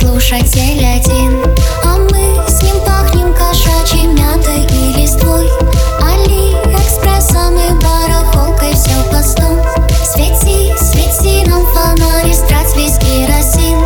слушатель один. А мы с ним пахнем кошачьей мятой и листвой. Алиэкспрессом и барахолкой все пластом Свети, свети нам фонарь, страть весь керосин